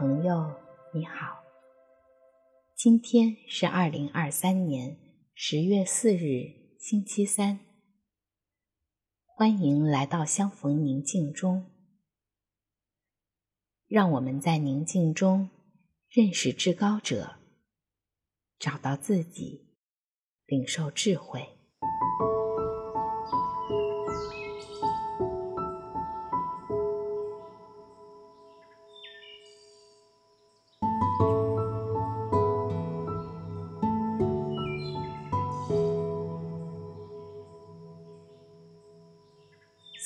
朋友，你好。今天是二零二三年十月四日，星期三。欢迎来到相逢宁静中，让我们在宁静中认识至高者，找到自己，领受智慧。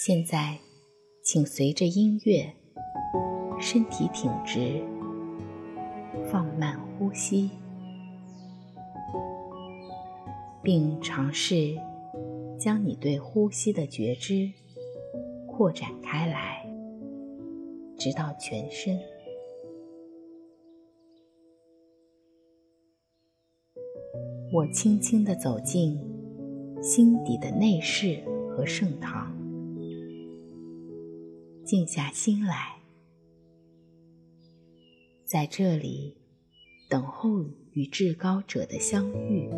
现在，请随着音乐，身体挺直，放慢呼吸，并尝试将你对呼吸的觉知扩展开来，直到全身。我轻轻地走进心底的内室和圣堂。静下心来，在这里等候与至高者的相遇。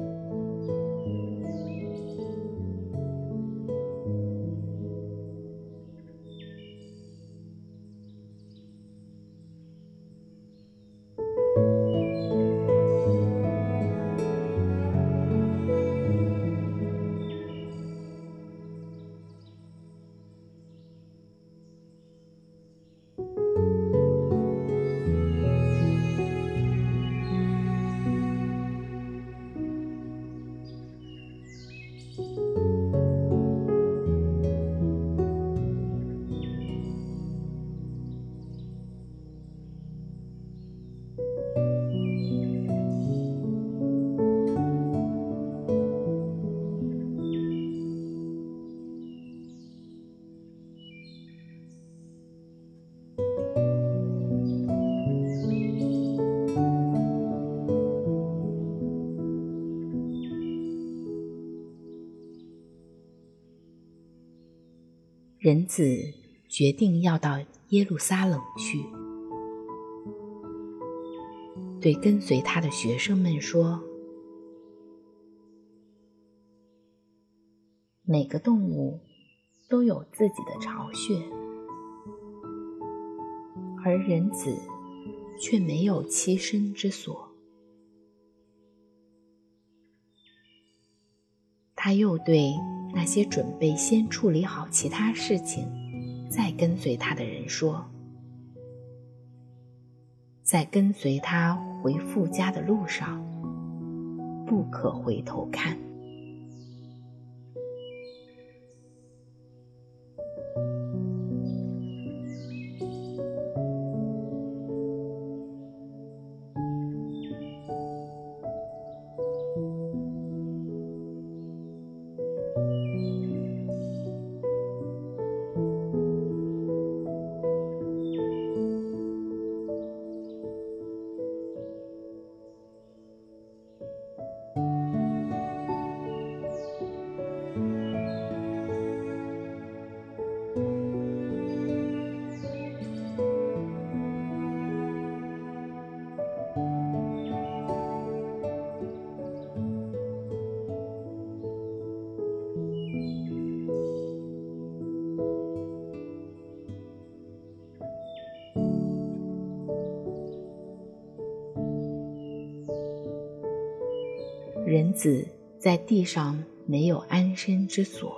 人子决定要到耶路撒冷去，对跟随他的学生们说：“每个动物都有自己的巢穴，而人子却没有栖身之所。”他又对那些准备先处理好其他事情，再跟随他的人说：“在跟随他回父家的路上，不可回头看。”人子在地上没有安身之所，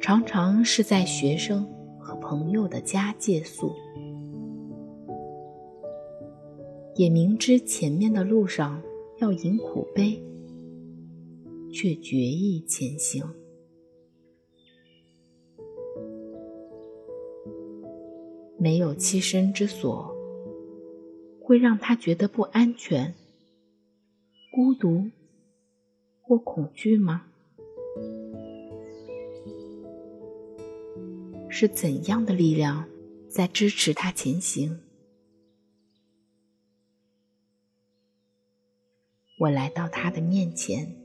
常常是在学生和朋友的家借宿，也明知前面的路上要饮苦杯，却决意前行。没有栖身之所，会让他觉得不安全。孤独或恐惧吗？是怎样的力量在支持他前行？我来到他的面前，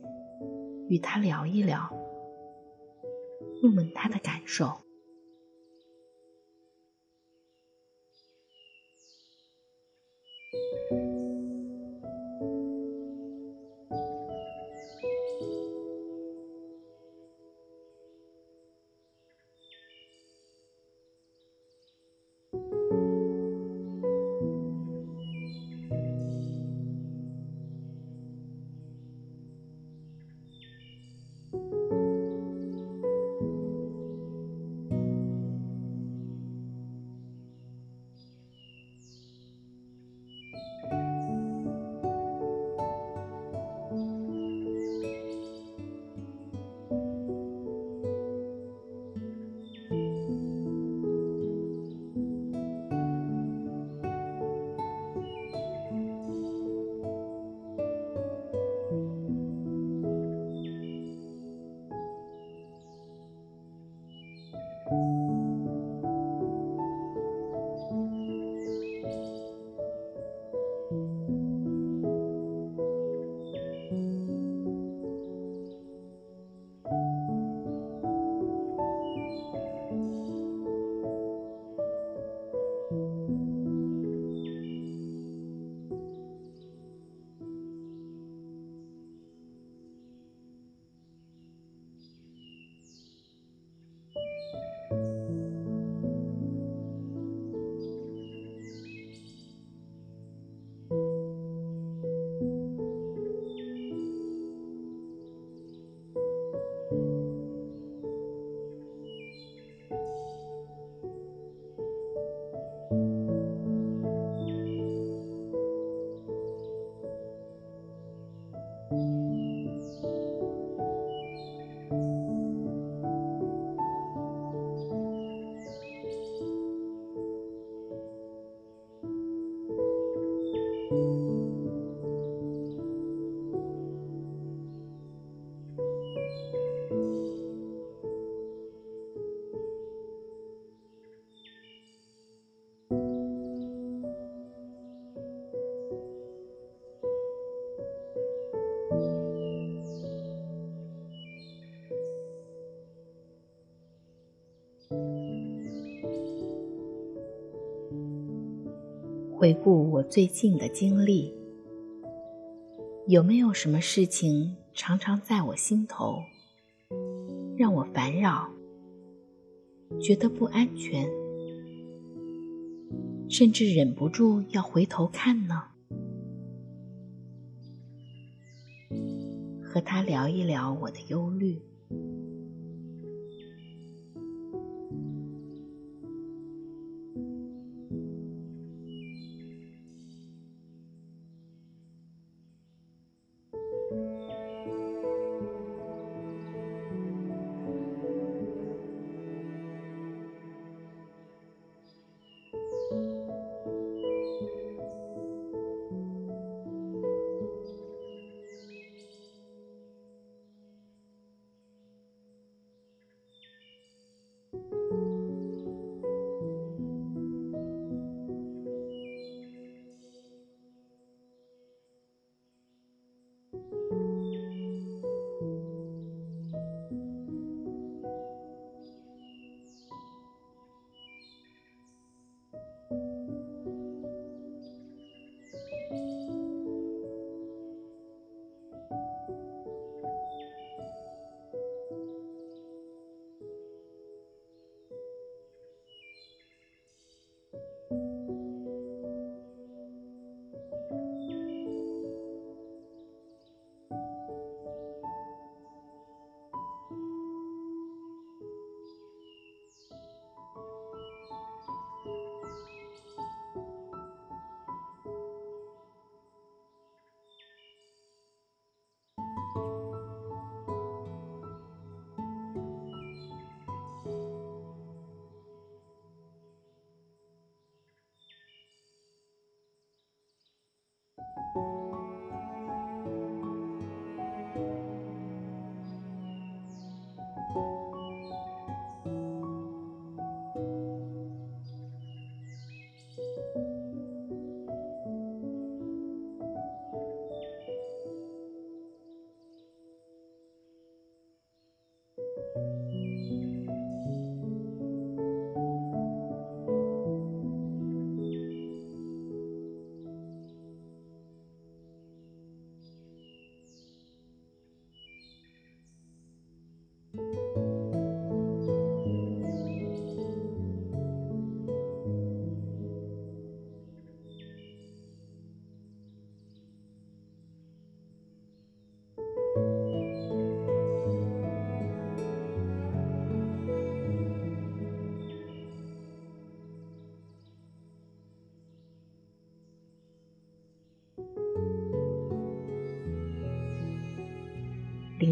与他聊一聊，问问他的感受。you. 回顾我最近的经历，有没有什么事情常常在我心头，让我烦扰，觉得不安全，甚至忍不住要回头看呢？和他聊一聊我的忧虑。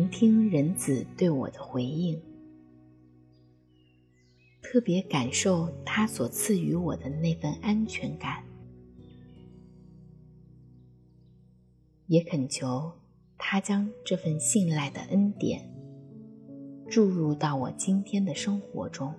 听人子对我的回应，特别感受他所赐予我的那份安全感，也恳求他将这份信赖的恩典注入到我今天的生活中。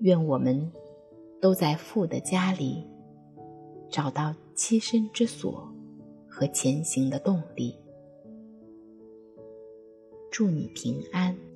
愿我们都在父的家里找到栖身之所和前行的动力。祝你平安。